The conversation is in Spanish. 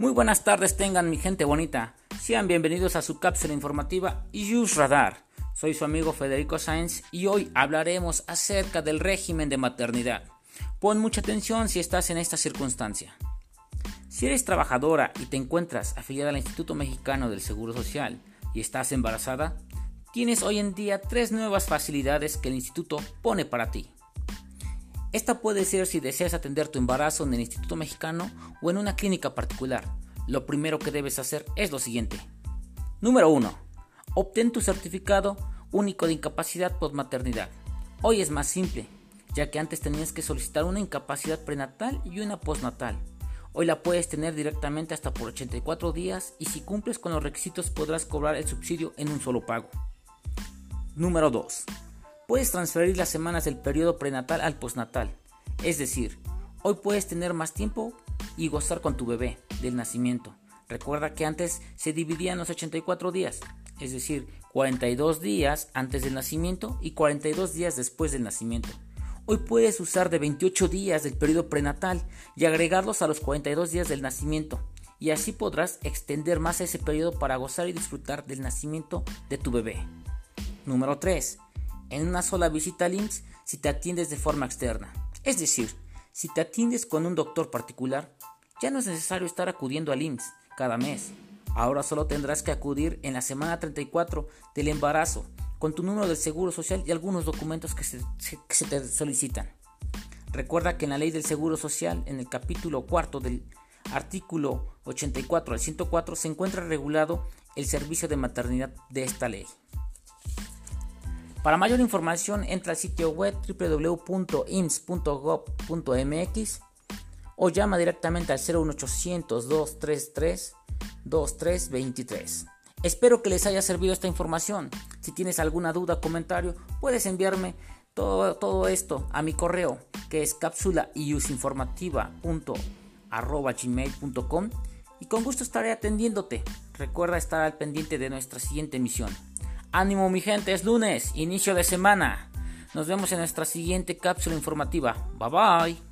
Muy buenas tardes tengan mi gente bonita. Sean bienvenidos a su cápsula informativa Use Radar. Soy su amigo Federico Sáenz y hoy hablaremos acerca del régimen de maternidad. Pon mucha atención si estás en esta circunstancia. Si eres trabajadora y te encuentras afiliada al Instituto Mexicano del Seguro Social y estás embarazada, tienes hoy en día tres nuevas facilidades que el instituto pone para ti. Esta puede ser si deseas atender tu embarazo en el Instituto Mexicano o en una clínica particular. Lo primero que debes hacer es lo siguiente. Número 1. Obtén tu certificado único de incapacidad postmaternidad. Hoy es más simple, ya que antes tenías que solicitar una incapacidad prenatal y una postnatal. Hoy la puedes tener directamente hasta por 84 días y si cumples con los requisitos podrás cobrar el subsidio en un solo pago. Número 2. Puedes transferir las semanas del periodo prenatal al postnatal. Es decir, hoy puedes tener más tiempo y gozar con tu bebé del nacimiento. Recuerda que antes se dividían los 84 días, es decir, 42 días antes del nacimiento y 42 días después del nacimiento. Hoy puedes usar de 28 días del periodo prenatal y agregarlos a los 42 días del nacimiento, y así podrás extender más ese periodo para gozar y disfrutar del nacimiento de tu bebé. Número 3 en una sola visita al IMSS si te atiendes de forma externa. Es decir, si te atiendes con un doctor particular, ya no es necesario estar acudiendo al IMSS cada mes. Ahora solo tendrás que acudir en la semana 34 del embarazo con tu número del seguro social y algunos documentos que se, te solicitan. Recuerda que en la ley del seguro social, en el capítulo cuarto del artículo 84 al 104, se encuentra regulado el servicio de maternidad de esta ley. Para mayor información entra al sitio web www.ims.gov.mx o llama directamente al 01800 233 2323. Espero que les haya servido esta información. Si tienes alguna duda o comentario, puedes enviarme todo, todo esto a mi correo que es gmail.com y con gusto estaré atendiéndote. Recuerda estar al pendiente de nuestra siguiente emisión. Ánimo mi gente, es lunes, inicio de semana. Nos vemos en nuestra siguiente cápsula informativa. Bye bye.